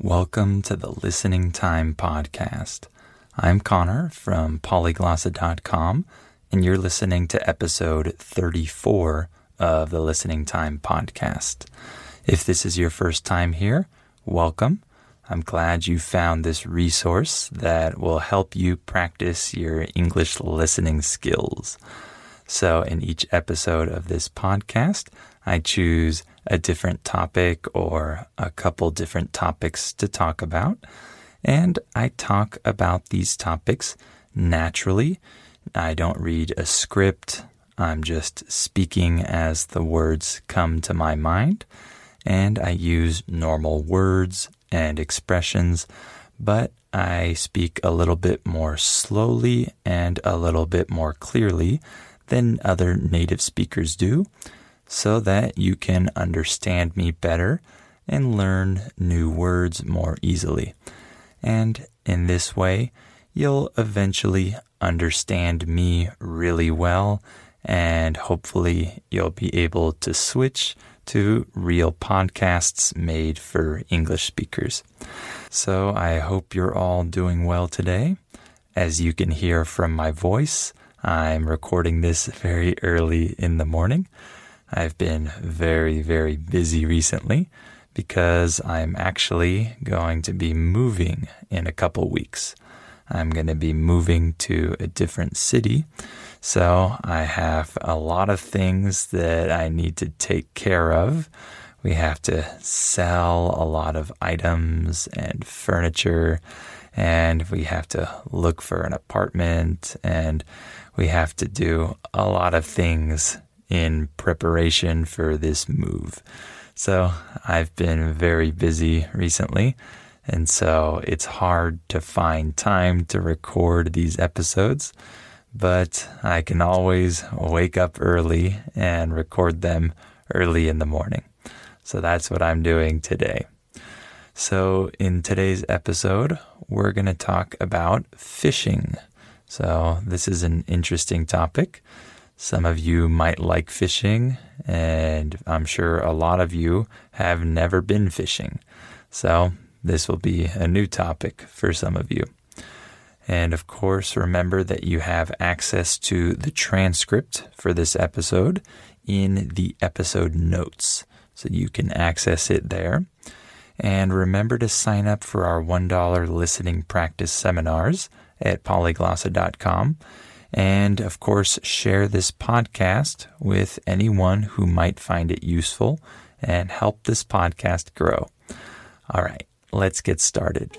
Welcome to the Listening Time Podcast. I'm Connor from polyglossa.com, and you're listening to episode 34 of the Listening Time Podcast. If this is your first time here, welcome. I'm glad you found this resource that will help you practice your English listening skills. So, in each episode of this podcast, I choose a different topic or a couple different topics to talk about. And I talk about these topics naturally. I don't read a script. I'm just speaking as the words come to my mind. And I use normal words and expressions, but I speak a little bit more slowly and a little bit more clearly than other native speakers do so that you can understand me better and learn new words more easily. And in this way, you'll eventually understand me really well, and hopefully, you'll be able to switch to real podcasts made for English speakers. So, I hope you're all doing well today. As you can hear from my voice, I'm recording this very early in the morning. I've been very, very busy recently because I'm actually going to be moving in a couple weeks. I'm going to be moving to a different city. So I have a lot of things that I need to take care of. We have to sell a lot of items and furniture and we have to look for an apartment and we have to do a lot of things in preparation for this move. So I've been very busy recently. And so it's hard to find time to record these episodes, but I can always wake up early and record them early in the morning. So that's what I'm doing today. So, in today's episode, we're going to talk about fishing. So, this is an interesting topic. Some of you might like fishing, and I'm sure a lot of you have never been fishing. So, this will be a new topic for some of you. And of course, remember that you have access to the transcript for this episode in the episode notes. So you can access it there. And remember to sign up for our $1 listening practice seminars at polyglossa.com. And of course, share this podcast with anyone who might find it useful and help this podcast grow. All right, let's get started.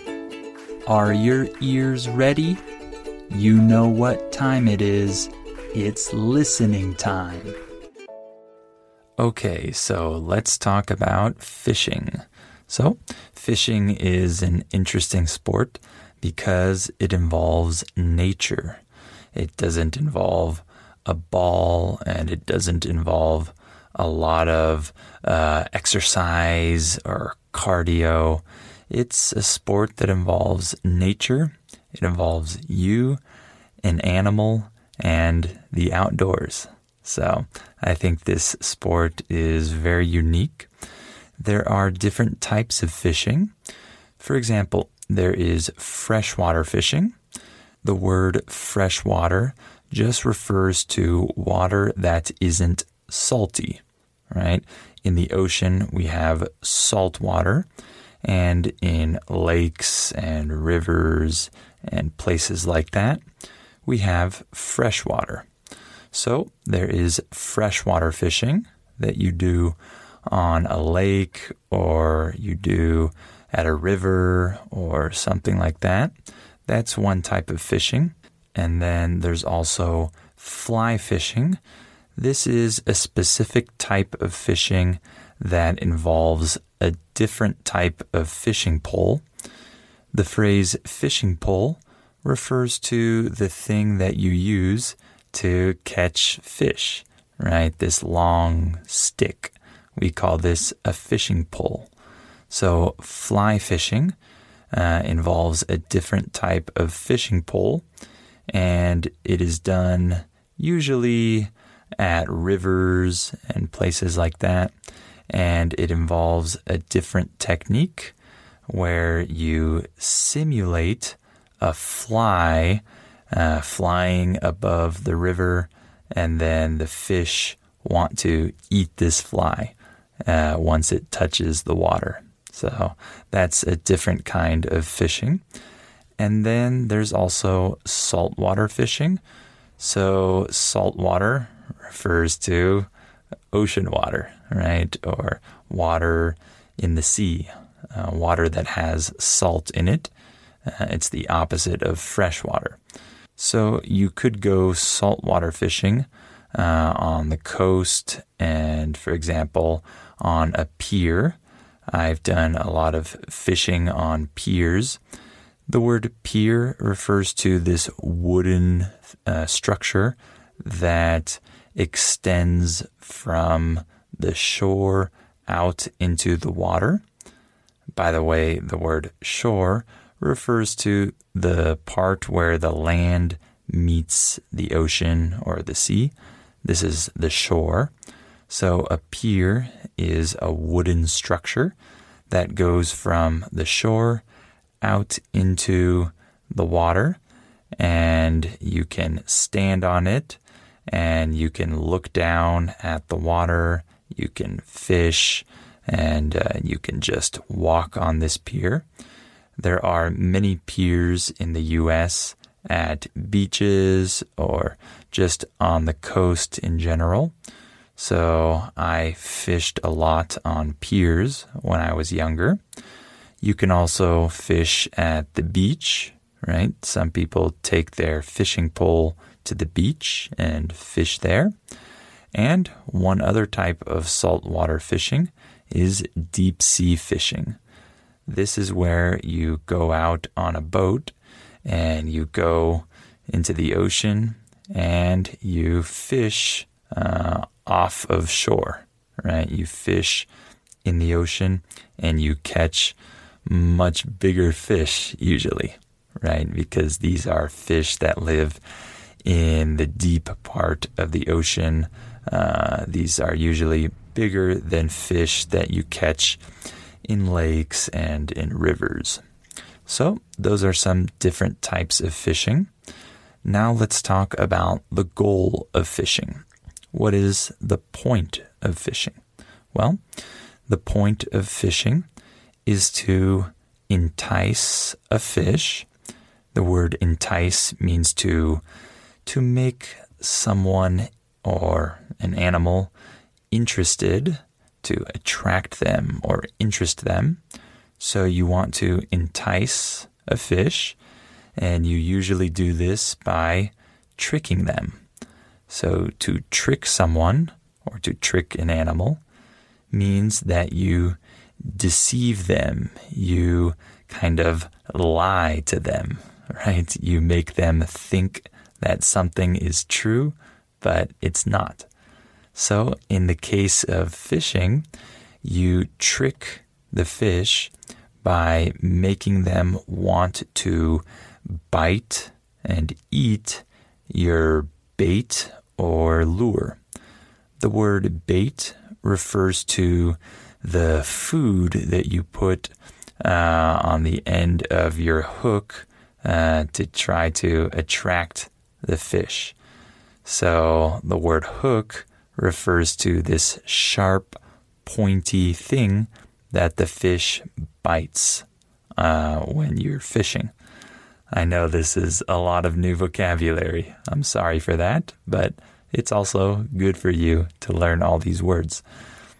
Are your ears ready? You know what time it is. It's listening time. Okay, so let's talk about fishing. So, fishing is an interesting sport because it involves nature. It doesn't involve a ball and it doesn't involve a lot of uh, exercise or cardio. It's a sport that involves nature, it involves you, an animal, and the outdoors. So I think this sport is very unique there are different types of fishing. For example, there is freshwater fishing. The word fresh water just refers to water that isn't salty, right? In the ocean, we have salt water, and in lakes and rivers and places like that, we have fresh water. So there is freshwater fishing that you do on a lake or you do at a river or something like that. That's one type of fishing. And then there's also fly fishing. This is a specific type of fishing that involves a different type of fishing pole. The phrase fishing pole refers to the thing that you use to catch fish, right? This long stick. We call this a fishing pole. So, fly fishing uh, involves a different type of fishing pole, and it is done usually at rivers and places like that. And it involves a different technique where you simulate a fly uh, flying above the river, and then the fish want to eat this fly uh, once it touches the water. So that's a different kind of fishing. And then there's also saltwater fishing. So saltwater refers to ocean water, right? Or water in the sea, uh, water that has salt in it. Uh, it's the opposite of fresh water. So you could go saltwater fishing uh, on the coast and, for example, on a pier. I've done a lot of fishing on piers. The word pier refers to this wooden uh, structure that extends from the shore out into the water. By the way, the word shore refers to the part where the land meets the ocean or the sea. This is the shore. So a pier is a wooden structure that goes from the shore out into the water, and you can stand on it and you can look down at the water, you can fish, and uh, you can just walk on this pier. There are many piers in the US at beaches or just on the coast in general. So I fished a lot on piers when I was younger. You can also fish at the beach, right? Some people take their fishing pole to the beach and fish there. And one other type of saltwater fishing is deep sea fishing. This is where you go out on a boat and you go into the ocean and you fish uh, off of shore, right? You fish in the ocean and you catch much bigger fish usually, right? Because these are fish that live in the deep part of the ocean. Uh, these are usually bigger than fish that you catch in lakes and in rivers. So, those are some different types of fishing. Now, let's talk about the goal of fishing. What is the point of fishing? Well, the point of fishing is to entice a fish. The word entice means to to make someone or an animal interested, to attract them or interest them. So you want to entice a fish, and you usually do this by tricking them. So to trick someone or to trick an animal means that you deceive them, you kind of lie to them, right? You make them think that something is true, but it's not. So, in the case of fishing, you trick the fish by making them want to bite and eat your bait or lure. The word bait refers to the food that you put uh, on the end of your hook uh, to try to attract the fish. So the word hook refers to this sharp, pointy thing that the fish bites uh, when you're fishing. I know this is a lot of new vocabulary. I'm sorry for that, but it's also good for you to learn all these words.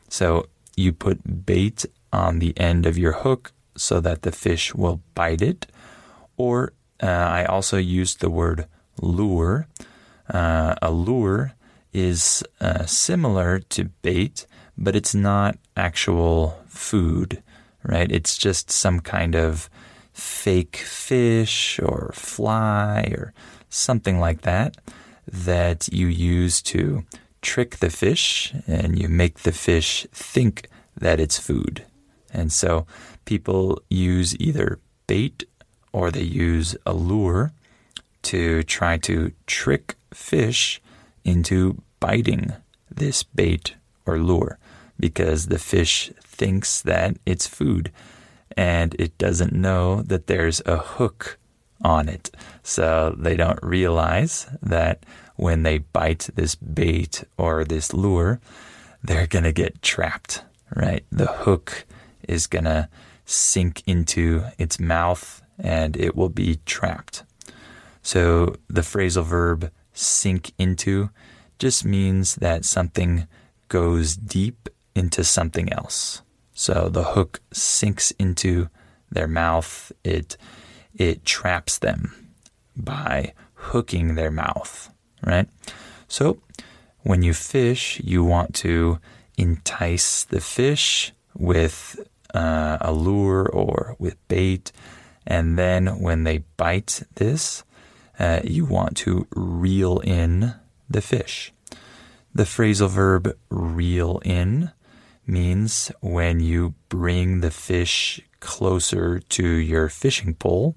So you put bait on the end of your hook so that the fish will bite it. Or uh, I also used the word lure. Uh, a lure is uh, similar to bait, but it's not actual food, right? It's just some kind of fake fish or fly or something like that that you use to trick the fish and you make the fish think that it's food. And so people use either bait or they use a lure to try to trick fish into biting this bait or lure because the fish thinks that it's food and it doesn't know that there's a hook on it. So they don't realize that when they bite this bait or this lure, they're going to get trapped, right? The hook is going to sink into its mouth and it will be trapped. So the phrasal verb sink into just means that something goes deep into something else. So the hook sinks into their mouth. It it traps them by hooking their mouth, right? So when you fish, you want to entice the fish with uh, a lure or with bait. And then when they bite this, uh, you want to reel in the fish. The phrasal verb reel in means when you bring the fish closer to your fishing pole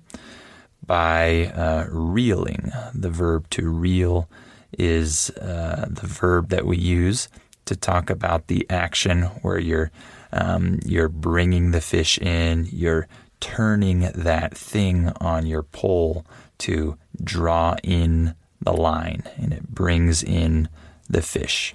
by uh, reeling. The verb to reel is uh, the verb that we use to talk about the action where you're um, you're bringing the fish in, you're turning that thing on your pole to draw in the line, and it brings in the fish.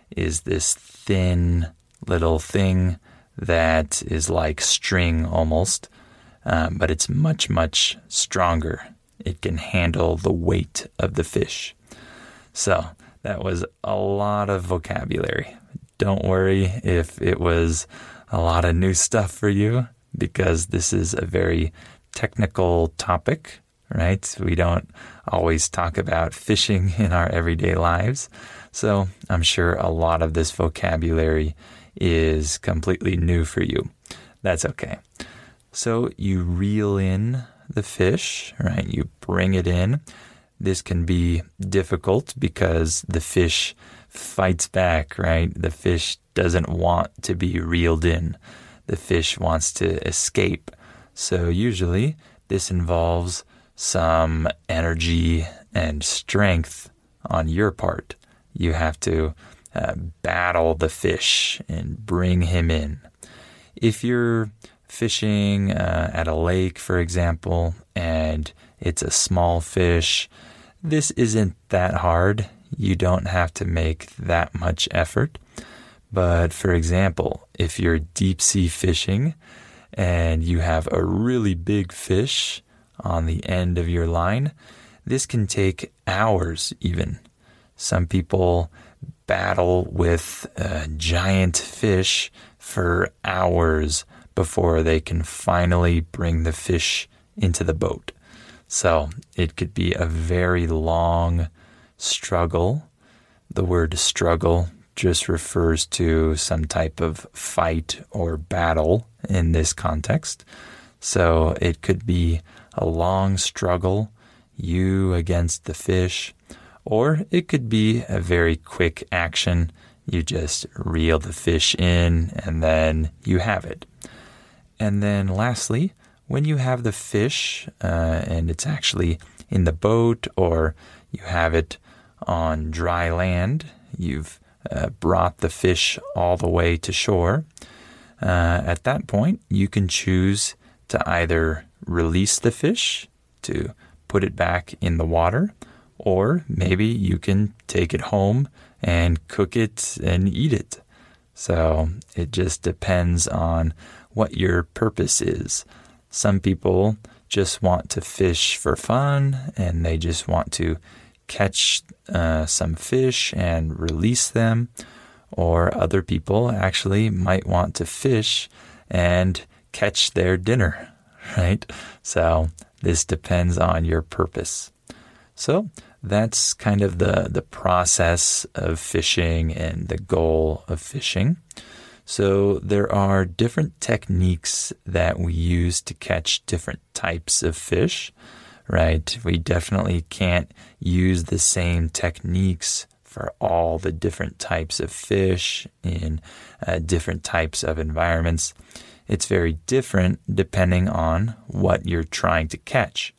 is this thin little thing that is like string almost, um, but it's much, much stronger. It can handle the weight of the fish. So that was a lot of vocabulary. Don't worry if it was a lot of new stuff for you, because this is a very technical topic, right? We don't always talk about fishing in our everyday lives. So I'm sure a lot of this vocabulary is completely new for you. That's okay. So you reel in the fish, right? You bring it in. This can be difficult because the fish fights back, right? The fish doesn't want to be reeled in. The fish wants to escape. So usually this involves some energy and strength on your part you have to uh, battle the fish and bring him in. If you're fishing uh, at a lake, for example, and it's a small fish, this isn't that hard. You don't have to make that much effort. But for example, if you're deep sea fishing and you have a really big fish on the end of your line, this can take hours even some people battle with giant fish for hours before they can finally bring the fish into the boat. So it could be a very long struggle. The word struggle just refers to some type of fight or battle in this context. So it could be a long struggle, you against the fish, or it could be a very quick action. You just reel the fish in and then you have it. And then lastly, when you have the fish uh, and it's actually in the boat or you have it on dry land, you've uh, brought the fish all the way to shore. Uh, at that point, you can choose to either release the fish to put it back in the water, or maybe you can take it home and cook it and eat it. So it just depends on what your purpose is. Some people just want to fish for fun and they just want to catch uh, some fish and release them. Or other people actually might want to fish and catch their dinner, right? So this depends on your purpose. So that's kind of the, the process of fishing and the goal of fishing. So there are different techniques that we use to catch different types of fish, right? We definitely can't use the same techniques for all the different types of fish in uh, different types of environments. It's very different depending on what you're trying to catch.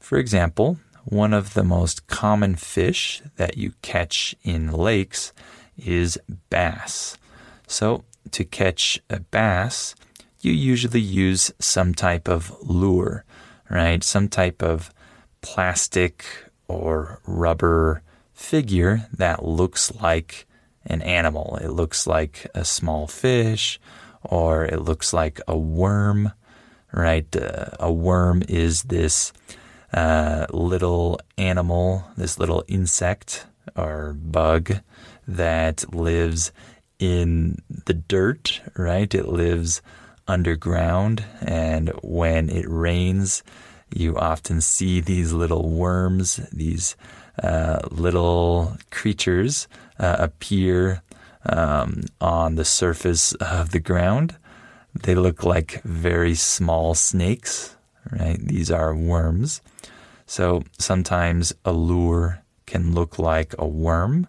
For example, one of the most common fish that you catch in lakes is bass. So to catch a bass, you usually use some type of lure, right? Some type of plastic or rubber figure that looks like an animal. It looks like a small fish or it looks like a worm, right? Uh, a worm is this uh, little animal, this little insect or bug that lives in the dirt, right? It lives underground, and when it rains, you often see these little worms, these uh, little creatures uh, appear um, on the surface of the ground. They look like very small snakes, right? These are worms. So sometimes a lure can look like a worm,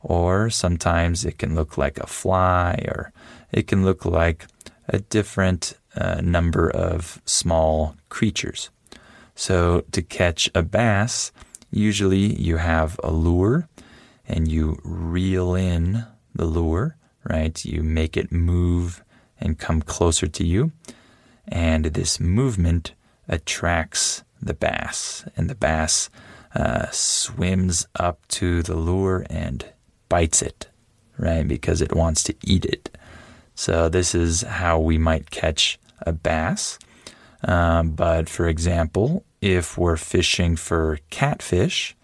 or sometimes it can look like a fly, or it can look like a different uh, number of small creatures. So, to catch a bass, usually you have a lure and you reel in the lure, right? You make it move and come closer to you. And this movement attracts the bass, and the bass uh, swims up to the lure and bites it, right? Because it wants to eat it. So, this is how we might catch a bass. Um, but for example, if we're fishing for catfish,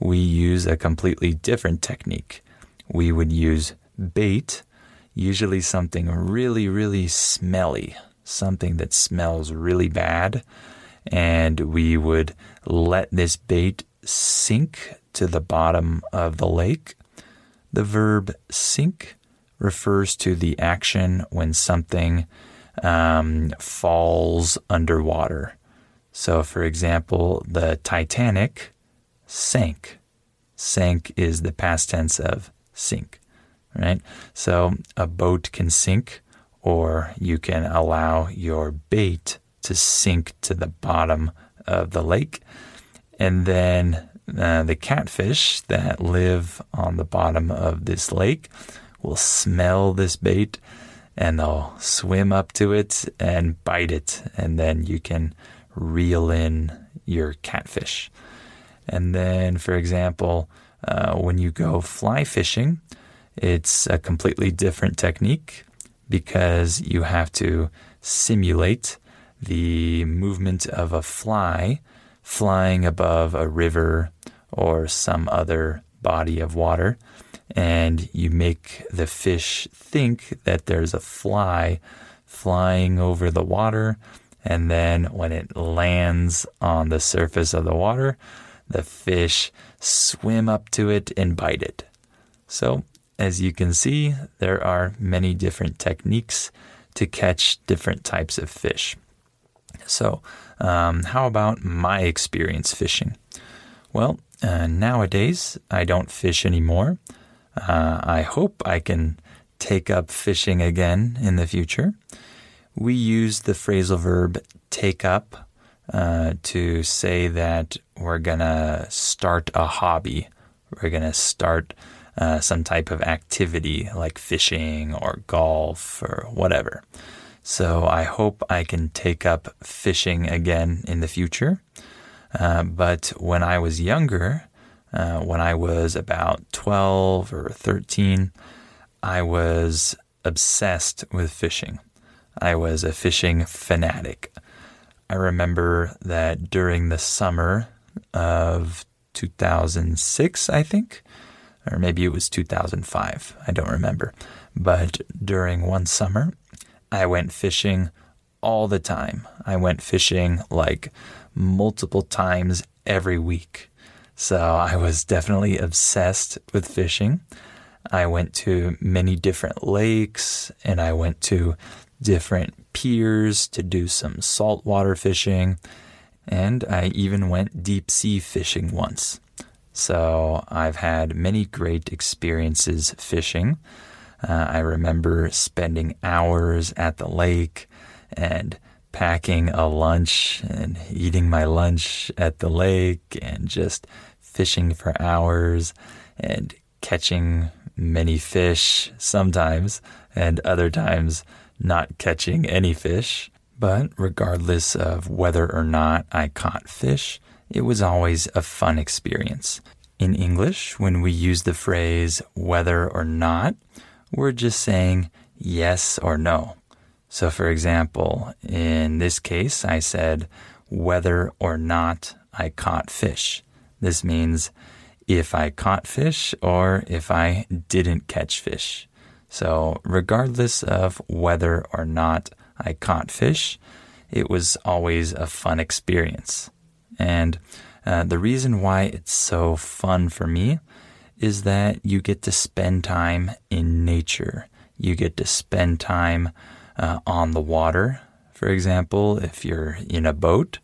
we use a completely different technique. We would use bait, usually something really, really smelly, something that smells really bad. And we would let this bait sink to the bottom of the lake the verb sink refers to the action when something um, falls underwater. So, for example, the Titanic sank. Sank is the past tense of sink, right? So, a boat can sink, or you can allow your bait to sink to the bottom of the lake. And then uh, the catfish that live on the bottom of this lake will smell this bait and they'll swim up to it and bite it. And then you can reel in your catfish. And then, for example, uh, when you go fly fishing, it's a completely different technique because you have to simulate the movement of a fly flying above a river or some other body of water, and you make the fish think that there's a fly flying over the water, and then when it lands on the surface of the water, the fish swim up to it and bite it. So, as you can see, there are many different techniques to catch different types of fish. So, um, how about my experience fishing? Well, uh, nowadays I don't fish anymore. Uh, I hope I can take up fishing again in the future. We use the phrasal verb take up uh, to say that we're going to start a hobby. We're going to start uh, some type of activity like fishing or golf or whatever. So I hope I can take up fishing again in the future. Uh, but when I was younger, uh, when I was about 12 or 13, I was obsessed with fishing. I was a fishing fanatic. I remember that during the summer of 2006, I think, or maybe it was 2005, I don't remember. But during one summer, I went fishing all the time. I went fishing like multiple times every week. So I was definitely obsessed with fishing. I went to many different lakes and I went to different piers to do some saltwater fishing. And I even went deep sea fishing once. So I've had many great experiences fishing. Uh, I remember spending hours at the lake and packing a lunch and eating my lunch at the lake and just fishing for hours and catching many fish sometimes and other times not catching any fish. But regardless of whether or not I caught fish, it was always a fun experience. In English, when we use the phrase whether or not, we're just saying yes or no. So, for example, in this case, I said whether or not I caught fish. This means if I caught fish or if I didn't catch fish. So, regardless of whether or not I caught fish, it was always a fun experience. And uh, the reason why it's so fun for me is that you get to spend time in nature. You get to spend time uh, on the water, for example, if you're in a boat,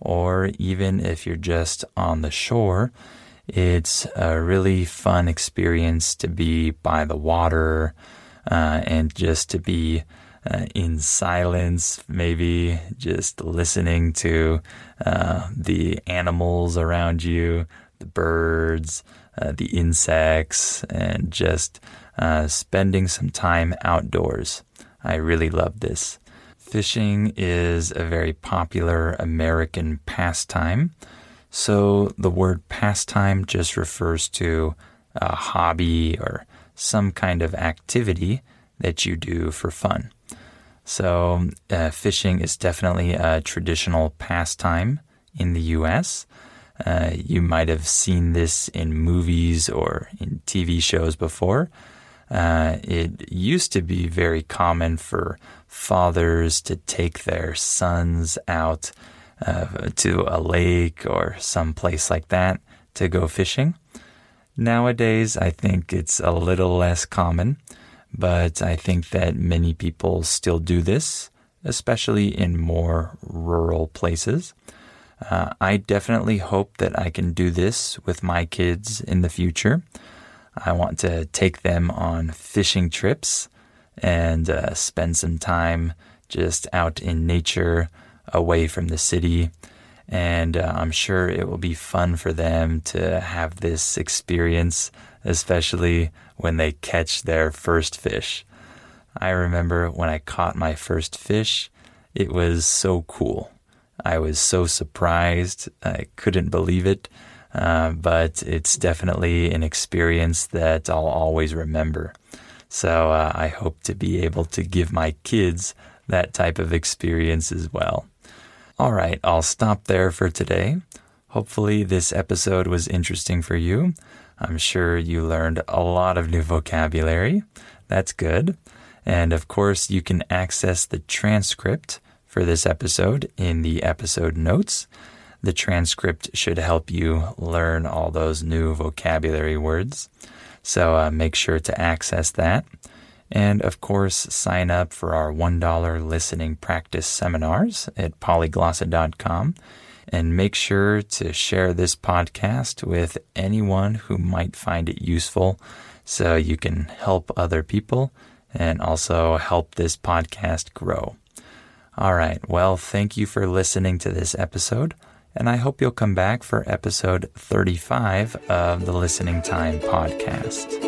or even if you're just on the shore. It's a really fun experience to be by the water uh, and just to be uh, in silence, maybe just listening to uh, the animals around you, the birds, uh, the insects, and just uh, spending some time outdoors. I really love this. Fishing is a very popular American pastime. So the word pastime just refers to a hobby or some kind of activity that you do for fun. So uh, fishing is definitely a traditional pastime in the U.S. Uh, you might have seen this in movies or in TV shows before. Uh, it used to be very common for fathers to take their sons out uh, to a lake or some place like that to go fishing. Nowadays, I think it's a little less common, but I think that many people still do this, especially in more rural places. Uh, I definitely hope that I can do this with my kids in the future. I want to take them on fishing trips and uh, spend some time just out in nature, away from the city. And uh, I'm sure it will be fun for them to have this experience, especially when they catch their first fish. I remember when I caught my first fish, it was so cool. I was so surprised. I couldn't believe it. Uh, but it's definitely an experience that I'll always remember. So uh, I hope to be able to give my kids that type of experience as well. All right, I'll stop there for today. Hopefully, this episode was interesting for you. I'm sure you learned a lot of new vocabulary. That's good. And of course, you can access the transcript for this episode in the episode notes. The transcript should help you learn all those new vocabulary words. So uh, make sure to access that. And of course, sign up for our $1 listening practice seminars at polyglossa.com. And make sure to share this podcast with anyone who might find it useful so you can help other people and also help this podcast grow. All right. Well, thank you for listening to this episode and I hope you'll come back for episode 35 of the Listening Time podcast.